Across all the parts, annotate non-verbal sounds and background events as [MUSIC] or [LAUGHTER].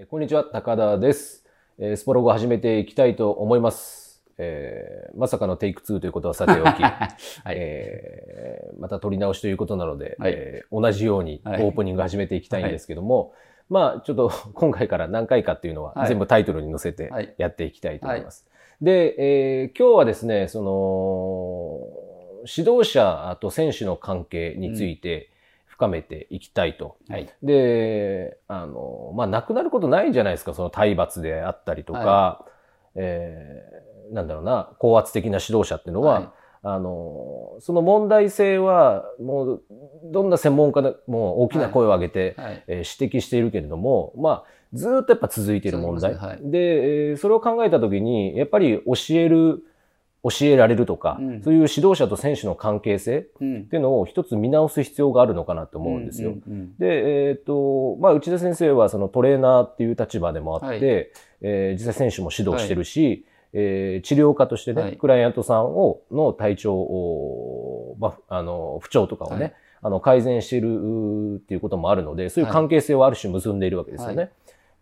えこんにちは、高田です。えースポログを始めていきたいと思います。えーまさかのテイク2ということはさておき、[LAUGHS] はい。えーまた撮り直しということなので、はいえー同じようにオはいープニング始めていきたいんですけども、まあちょっと [LAUGHS] 今回から何回かっていうのははい全部タイトルに載せてはいやっていきたいと思います。で、えー今日はですね、その、指導者と選手の関係について深めていきたいとはい。で、あの、まあ、なくなることないじゃないですか、その体罰であったりとか、はえーなんだろうな、高圧的な指導者っていうのは、はいあの、その問題性は、もう、どんな専門家でも大きな声を上げて、はい。えー指摘しているけれども、まあ、ずーっとやっぱ続いている問題。続きますねで、えーそれを考えたときに、やっぱり教える、教えられるとか、うん。そういう指導者と選手の関係性っうん。ていうのを一つ見直す必要があるのかなと思うんですよ。で、えっ、と、まあ、内田先生はそのトレーナーっていう立場でもあって、はい。えー実際選手も指導してるし、えー治療家としてね、はい。クライアントさんを、の体調を、まあ、あの、不調とかをね、はい。あの、改善しているうっていうこともあるので、そういう関係性をある種結んでいるわけですよね。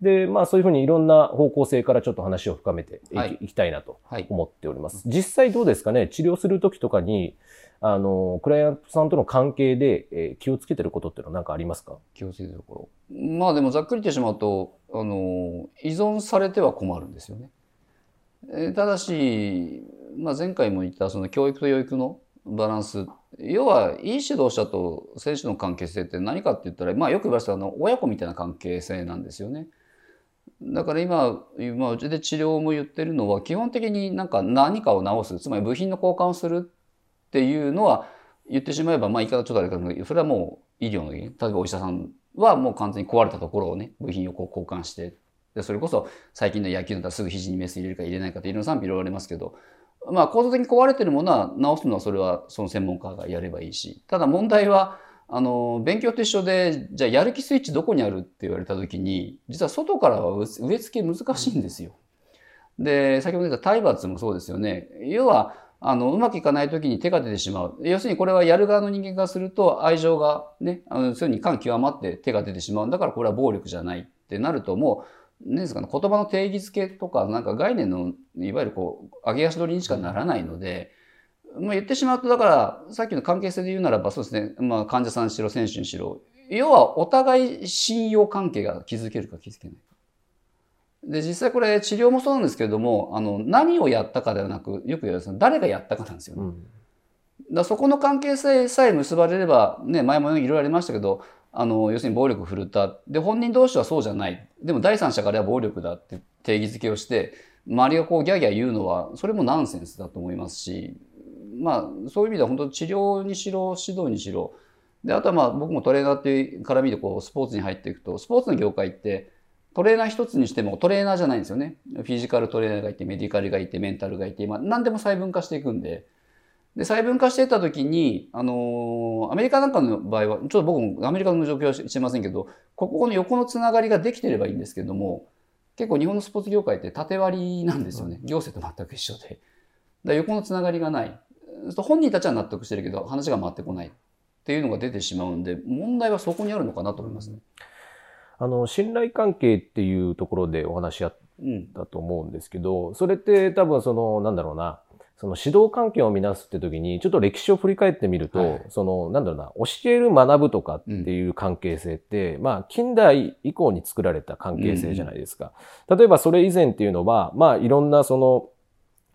はで、まあ、そういうふうにいろんな方向性からちょっと話を深めていき,、はいいきたいなとはい。思っております。実際どうですかね？治療するときとかに、あの、クライアントさんとの関係で、えー気をつけてることっていうのは何かありますか？気をつけてるところ。まあでもざっくり言ってしまうと、あの、依存されては困るんですよね。えーただし、まあ前回も言ったその教育と養育のバランス。要は、いい指導者と選手の関係性って何かって言ったら、まあよく言われたあの、親子みたいな関係性なんですよね。だから今、まあ、うちで治療も言ってるのは、基本的になんか何かを直す、つまり部品の交換をするっていうのは、言ってしまえば、まあ言い方ちょっとあれかもしれないけど、それはもう医療の原因。例えばお医者さんはもう完全に壊れたところをね、部品をこう交換して、で、それこそ最近の野球だったらすぐ肘にメス入れるか入れないかっていろんな賛否いろいろありますけど、まあ構造的に壊れてるものは直すのはそれはその専門家がやればいいし、ただ問題は、あの、勉強と一緒で、じゃあやる気スイッチどこにあるって言われたときに、実は外からは植え付け難しいんですよ。で、先ほど言った体罰もそうですよね。要は、あの、うまくいかないときに手が出てしまう。要するにこれはやる側の人間からすると愛情がね、あの、そういうふうに感極まって手が出てしまうんだからこれは暴力じゃないってなるともう、何ですかね、言葉の定義づけとか、なんか概念の、いわゆるこう、上げ足取りにしかならないので、まあ言ってしまうと、だから、さっきの関係性で言うならば、そうですね、まあ患者さんにしろ、選手にしろ、要はお互い信用関係が築けるか築けないか。で、実際これ治療もそうなんですけれども、あの、何をやったかではなく、よく言われる誰がやったかなんですよね。うん。だそこの関係性さえ結ばれれば、ね、前もいろいろありましたけど、あの、要するに暴力を振るった。で、本人同士はそうじゃない。でも第三者からは暴力だって定義づけをして、周りがこうギャーギャー言うのは、それもナンセンスだと思いますし、まあ、そういう意味では本当治療にしろ、指導にしろ、で、あとはまあ僕もトレーナーっていう絡みでこうスポーツに入っていくと、スポーツの業界ってトレーナー一つにしてもトレーナーじゃないんですよね。フィジカルトレーナーがいて、メディカルがいて、メンタルがいて、まあ何でも細分化していくんで、で、細分化していったときに、あのーアメリカなんかの場合は、ちょっと僕もアメリカの状況はしてませんけど、ここの横のつながりができてればいいんですけども、結構日本のスポーツ業界って縦割りなんですよね。行政と全く一緒で。だ横のつながりがない。本人たちは納得してるけど、話が回ってこないっていうのが出てしまうんで、問題はそこにあるのかなと思いますね。あの、信頼関係っていうところでお話しあっうん。たと思うんですけど、それって多分その、なんだろうな、その指導関係を見直すって時に、ちょっと歴史を振り返ってみると、はいその、なんだろうな、教える学ぶとかっていう関係性って、まあ、近代以降に作られた関係性じゃないですか。例えばそれ以前っていうのは、まあ、いろんなその、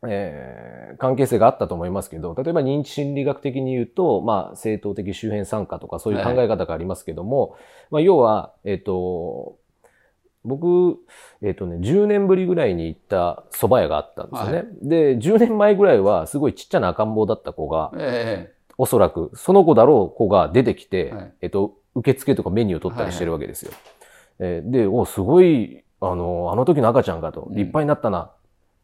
えー関係性があったと思いますけど、例えば認知心理学的に言うと、まあ、正当的周辺参加とかそういう考え方がありますけども、まあ、要は、えっ、と、僕、えっ、とね、10年ぶりぐらいに行った蕎麦屋があったんですよね。はい。で、10年前ぐらいはすごいちっちゃな赤ん坊だった子が、えおそらくその子だろう子が出てきて、はい。えっ、と、受付とかメニューを取ったりしてるわけですよ。えーで、お、すごい、あの、あの時の赤ちゃんかと、うん。立派になったな、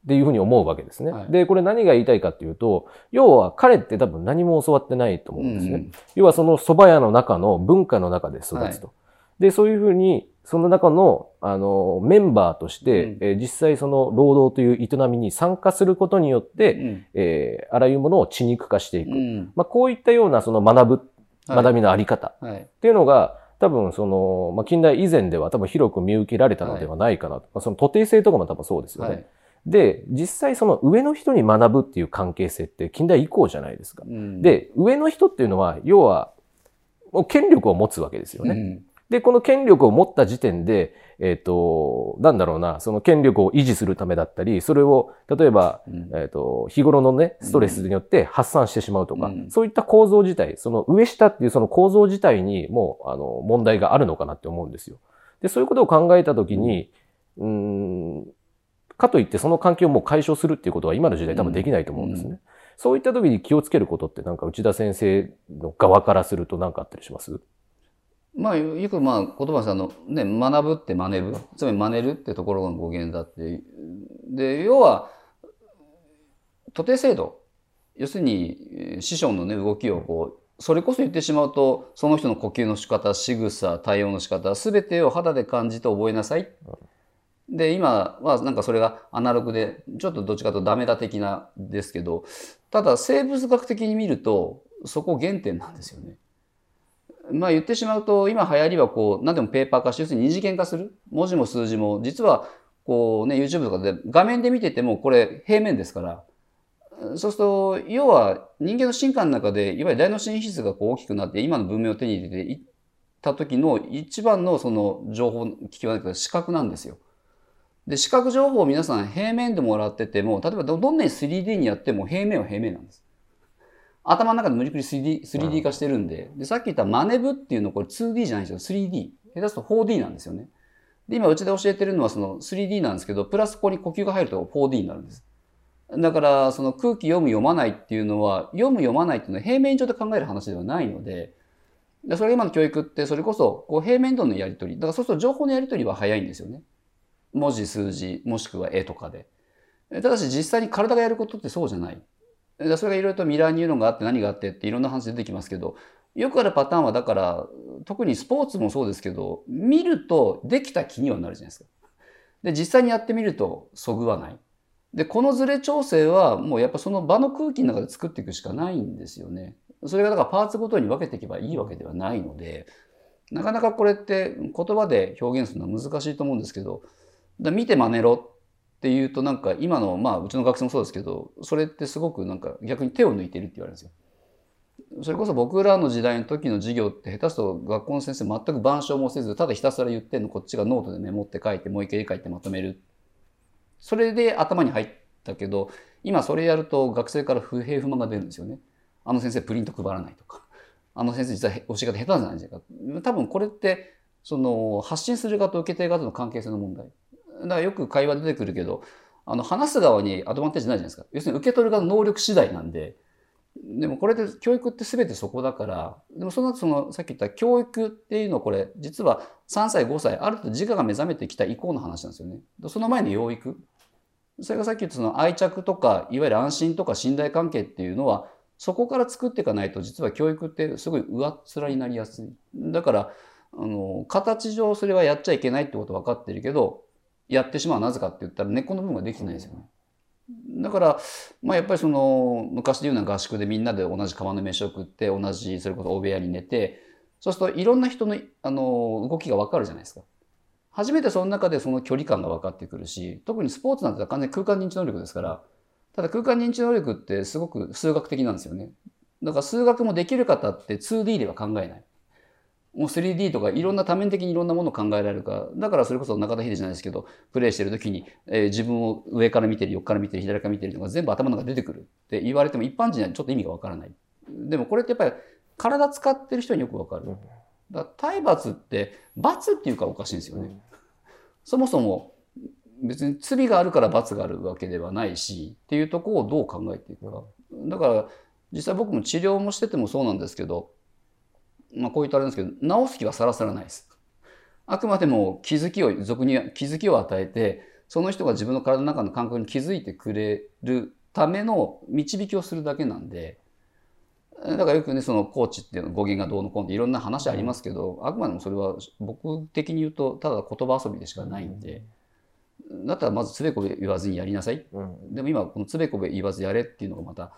っていうふうに思うわけですね。はいで、これ何が言いたいかっていうと、要は彼って多分何も教わってないと思えうんですね。うん要はその蕎麦屋の中の文化の中で育つと。はいで、そういうふうに、その中の、あの、メンバーとして、うんえー実際その労働という営みに参加することによって、うんえーあらゆるものを血肉化していく。うんまあ、こういったようなその学ぶ、はい学びのあり方はい。っていうのが、多分その、まあ、近代以前では多分広く見受けられたのではないかなと。まあ、その徒弟制とかも多分そうですよね。はいで、実際その上の人に学ぶっていう関係性って近代以降じゃないですか。うんで、上の人っていうのは、要は、もう権力を持つわけですよね。うんで、この権力を持った時点で、えっ、と、なんだろうな、その権力を維持するためだったり、それを、例えば、うんえっ、と、日頃のね、ストレスによって発散してしまうとか、うんそういった構造自体、その上下っていうその構造自体にもう、あの、問題があるのかなって思うんですよ。で、そういうことを考えたときに、うーん、かといってその関係をもう解消するっていうことは今の時代多分できないと思うんですね。うん。そういった時に気をつけることってなんか内田先生の側からすると何かあったりします？まあ、よくまあ言葉さんの、ね、学ぶって真似ぶつまり真似るってところが語源だって。で要は徒弟制度。要するにえー師匠の、ね、動きをこうそれこそ言ってしまうとその人の呼吸の仕方仕草対応の仕方全てを肌で感じて覚えなさい。で今はなんかそれがアナログでちょっとどっちかというとダメだ的なですけどただ生物学的に見るとそこ原点なんですよね。まあ言ってしまうと今流行りはこう何でもペーパー化して要するに二次元化する文字も数字も実はこうね YouTube とかで画面で見ててもこれ平面ですからそうすると要は人間の進化の中でいわゆる大脳神質がこう大きくなって今の文明を手に入れていった時の一番のその情報聞き分けは視覚なんですよ。で視覚情報を皆さん平面でもらってても例えばどどんなに 3D にやっても平面は平面なんです。頭の中で無理くり 3D, 3D 化してるんで。でさっき言ったマネブっていうのはこれ 2D じゃないんですよ。3D 下手すると 4D なんですよね。で今うちで教えてるのはその 3D なんですけどプラスここに呼吸が入ると 4D になるんです。だからその空気読む読まないっていうのは読む読まないっていうのは平面上で考える話ではないのででそれが今の教育ってそれこそこう平面上のやり取り。だからそうすると情報のやり取りは早いんですよね文字数字もしくは絵とかでただし実際に体がやることってそうじゃないそれがいろいろとミラーニューロンがあって何があってっていろんな話出てきますけどよくあるパターンはだから特にスポーツもそうですけど見るとできた気にはなるじゃないですか。で実際にやってみるとそぐわない。でこのズレ調整はもうやっぱその場の空気の中で作っていくしかないんですよね。それがだからパーツごとに分けていけばいいわけではないのでなかなかこれって言葉で表現するのは難しいと思うんですけどだ見て真似ろっていうとなんか今のまあうちの学生もそうですけどそれってすごくなんか逆に手を抜いてるって言われるんですよ。それこそ僕らの時代の時の授業って下手すと学校の先生全く板書もせずただひたすら言ってんのこっちがノートでメモって書いてもう一回書いてまとめるそれで頭に入ったけど今それやると学生から不平不満が出るんですよね。あの先生プリント配らないとかあの先生実は教え方下手なんじゃないですか多分これってその発信する側と受け手側との関係性の問題だからよく会話出てくるけどあの話す側にアドバンテージないじゃないですか要するに受け取る側の能力次第なんででもこれで教育って全てそこだからでもその後そのさっき言った教育っていうのこれ実は3歳5歳ある程度自我が目覚めてきた以降の話なんですよね。その前の養育それがさっき言ったその愛着とかいわゆる安心とか信頼関係っていうのはそこから作っていかないと実は教育ってすごい上っ面になりやすい。だからあの形上それはやっちゃいけないってこと分かってるけどやってしまうなぜかって言ったら根っこの部分ができてないですよね。だから、まあ、やっぱりその昔で言うような合宿でみんなで同じ釜の飯を食って同じそれこそ大部屋に寝てそうするといろんな人のあの動きが分かるじゃないですか。初めてその中でその距離感が分かってくるし特にスポーツなんて完全に空間認知能力ですからただ空間認知能力ってすごく数学的なんですよね。だから数学もできる方って 2D では考えない。もう 3D とかいろんな多面的にいろんなものを考えられるからだからそれこそ中田秀じゃないですけどプレイしてる時に、えー自分を上から見てる横から見てる左から見てるとか全部頭の中で出てくるって言われても一般人にはちょっと意味がわからない。でもこれってやっぱり体使ってる人によくわかる。だ体罰って罰っていうかおかしいんですよね、そもそも別に罪があるから罰があるわけではないしっていうところをどう考えていくか。だから実際僕も治療もしててもそうなんですけどまあ、こう言ったらあれですけど治す気はさらさらないです。あくまでも気づきを俗に気づきを与えてその人が自分の体の中の感覚に気づいてくれるための導きをするだけなんでだからよくねそのコーチっていうの語源がどうのこうのっていろんな話ありますけど、あくまでもそれは僕的に言うとただ言葉遊びでしかないんで、だったらまずつべこべ言わずにやりなさいうんでも今このつべこべ言わずやれっていうのがまた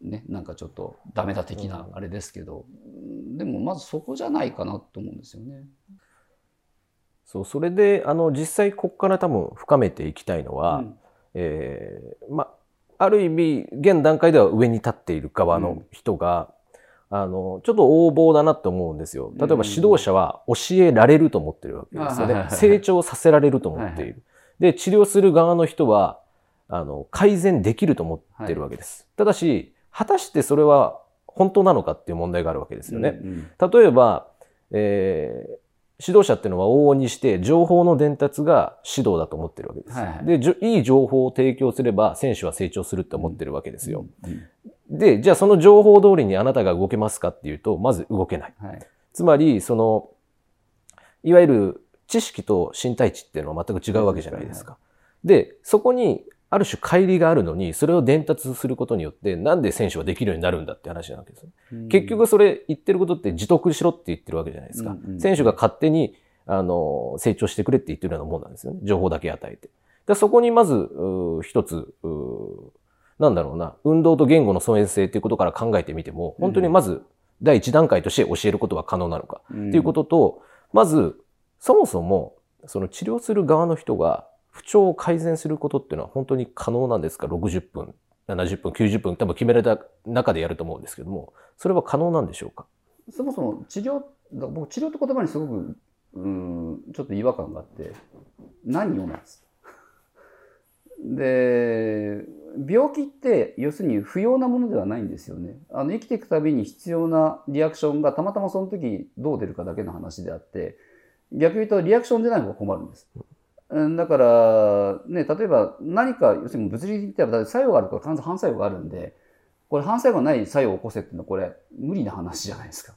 ね、なんかちょっとダメだ的なあれですけど、でもまずそこじゃないかなと思うんですよね。そう、それで、あの、実際ここから多分深めていきたいのは、うんえーまあ、ある意味、現段階では上に立っている側の人が、あの、ちょっと横暴だなと思うんですよ。例えば指導者は教えられると思ってるわけですよね。はいはいはい成長させられると思っている。で、治療する側の人は、あの、改善できると思ってるわけです。ただし、果たしてそれは本当なのかっていう問題があるわけですよね。うんうん例えば、えー指導者っていうのは往々にして情報の伝達が指導だと思ってるわけです。はいはいでいい情報を提供すれば選手は成長するって思ってるわけですよ。うんで、じゃあその情報通りにあなたが動けますかっていうと、まず動けない。はいつまり、その、いわゆる知識と身体値っていうのは全く違うわけじゃないですか。で、そこにある種乖離があるのに、それを伝達することによって、なんで選手はできるようになるんだって話なわけですよ。結局それ言ってることって自得しろって言ってるわけじゃないですか。うんうん選手が勝手に、あの、成長してくれって言ってるようなもんなんですよね。情報だけ与えて。でそこにまず、一つ、なんだろうな、運動と言語の疎遠性っていうことから考えてみても、本当にまず第一段階として教えることは可能なのか。うんっていうことと、まず、そもそも、その治療する側の人が不調を改善することっていうのは本当に可能なんですか ?60 分、70分、90分、多分決められた中でやると思うんですけども、それは可能なんでしょうか？そもそも治療僕治療って言葉にすごくうんちょっと違和感があって何をなんです？で病気って要するに不要なものではないんですよね。あの生きていくたびに必要なリアクションがたまたまその時どう出るかだけの話であって逆に言うとリアクション出ない方が困るんです。だから、ね、例えば何か要するに物理的に言ったら作用があるとか反作用があるんでこれ反作用がない作用を起こせっていうのはこれ無理な話じゃないですか。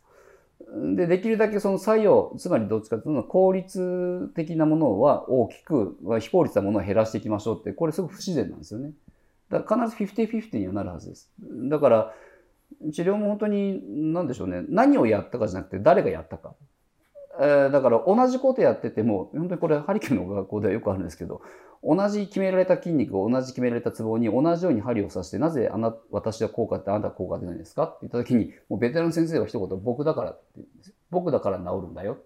で、できるだけその作用、つまりどっちかというと効率的なものは大きく、非効率なものは減らしていきましょうって、これすごく不自然なんですよね。だから必ず50-50にはなるはずです。だから、治療も本当に、なんでしょうね、何をやったかじゃなくて誰がやったか。えーだから同じことやってても、本当にこれハリケーンの学校ではよくあるんですけど、同じ決められた筋肉を同じ決められたツボに同じように針を刺して、なぜあな私は効果ってあなたは効果出ないですか？って言った時に、もうベテランの先生は一言、僕だからって言うんですよ。僕だから治るんだよ。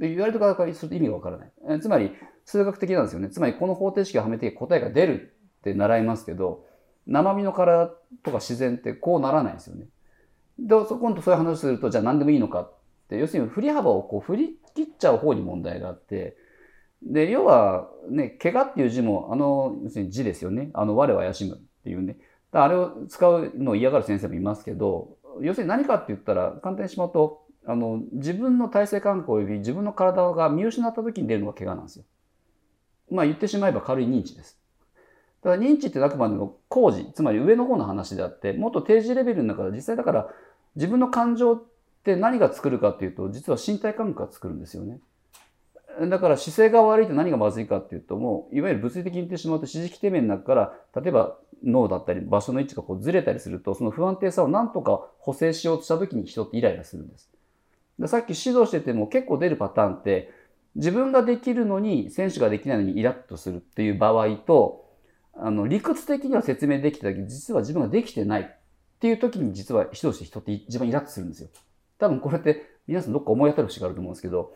で言われる方からすると意味がわからない。えーつまり、数学的なんですよね。つまり、この方程式をはめて答えが出るって習いますけど、生身の体とか自然ってこうならないんですよね。で、そ今度そういう話すると、じゃあ何でもいいのかって、要するに振り幅をこう振り切っちゃう方に問題があって、で、要はね、怪我っていう字も、あの、要するに字ですよね。あの、我は怪しむっていうね。あれを使うのを嫌がる先生もいますけど、要するに何かって言ったら、簡単にしまうと、あの、自分の体制感覚及び自分の体が見失った時に出るのが怪我なんですよ。まあ言ってしまえば軽い認知です。ただ認知ってあくまでも工事、つまり上の方の話であって、もっと定時レベルの中で実際だから自分の感情って何が作るかっていうと、実は身体感覚が作るんですよね。だから姿勢が悪いと何がまずいかっていうと、もういわゆる物理的に言ってしまうと、指示規定面の中から、例えば脳だったり場所の位置がこうずれたりすると、その不安定さを何とか補正しようとした時に人ってイライラするんです。でさっき指導してても結構出るパターンって、自分ができるのに選手ができないのにイラッとするっていう場合と、あの理屈的には説明できてたけど、実は自分ができてないっていう時に実は指導して人って一番イラッとするんですよ。多分これって皆さんどっか思い当たる節があると思うんですけど、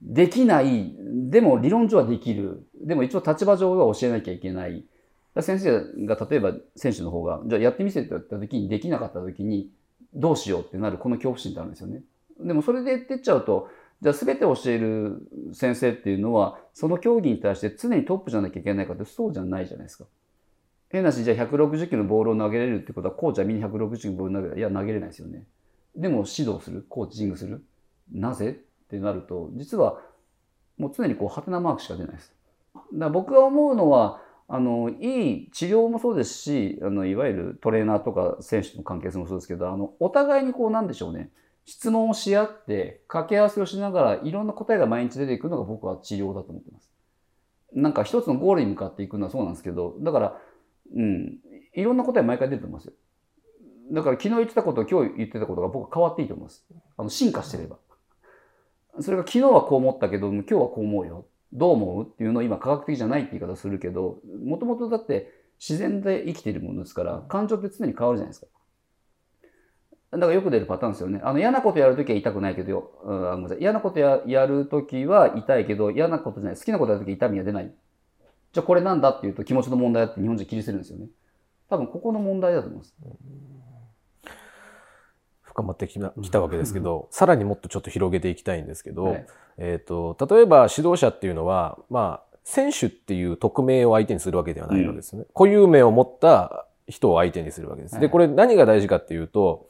できない、でも理論上はできる、でも一応立場上は教えなきゃいけない。先生が例えば選手の方が、じゃあやってみせた時にできなかった時にどうしようってなるこの恐怖心ってあるんですよね。でもそれで言ってっちゃうと、じゃあ全て教える先生っていうのは、その競技に対して常にトップじゃなきゃいけないかってそうじゃないじゃないですか。変なし、じゃあ160キロのボールを投げれるってことは、コーチはみんな160キロのボール投げる。いや、投げれないですよね。でも指導する、コーチングする？なぜ？ってなると、実はもう常にこう、ハテナマークしか出ないです。だから僕が思うのは、あの、いい治療もそうですし、あの、いわゆるトレーナーとか選手との関係性もそうですけど、あの、お互いにこう、なんでしょうね。質問をし合って、掛け合わせをしながら、いろんな答えが毎日出ていくのが僕は治療だと思ってます。なんか一つのゴールに向かっていくのはそうなんですけど、だから、うん、いろんな答え毎回出ると思いますよ。だから昨日言ってたこと今日言ってたことが僕変わっていいと思います。あの進化してれば。それが昨日はこう思ったけど、今日はこう思うよ。どう思うっていうのを今科学的じゃないって言い方するけど、もともとだって自然で生きているものですから、感情って常に変わるじゃないですか。だからよく出るパターンですよね。あの嫌なことやるときは痛くないけど、うん、嫌なことややるときは痛いけど、嫌なことじゃない、好きなことやるとき痛みは出ない。じゃあこれなんだっていうと気持ちの問題だって日本人切り捨てるんですよね。多分ここの問題だと思います。深まってきたわけですけど、さらにもっとちょっと広げていきたいんですけど、はい、えっ、ー、と、例えば指導者っていうのは、まあ、選手っていう匿名を相手にするわけではないのですね。うん、固有名を持った人を相手にするわけです。で、これ何が大事かっていうと、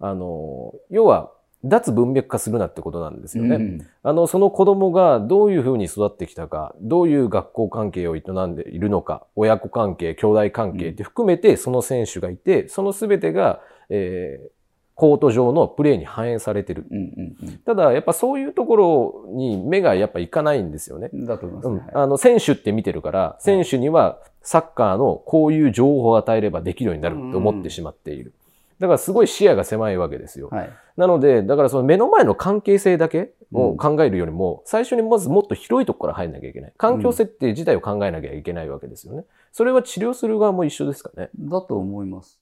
あの、要は、脱文脈化するなってことなんですよね。うん、あの、その子供がどういうふうに育ってきたか、どういう学校関係を営んでいるのか、親子関係、兄弟関係って含めてその選手がいて、その全てが、えー、コート上のプレーに反映されてる。うんうんうん、ただ、やっぱそういうところに目がやっぱいかないんですよね。だと思います、ね、うん、あの、選手って見てるから、選手にはサッカーのこういう情報を与えればできるようになると思ってしまっている。だからすごい視野が狭いわけですよ。はい、なので、だからその目の前の関係性だけを考えるよりも、最初にまずもっと広いところから入んなきゃいけない。環境設定自体を考えなきゃいけないわけですよね。それは治療する側も一緒ですかね。だと思います。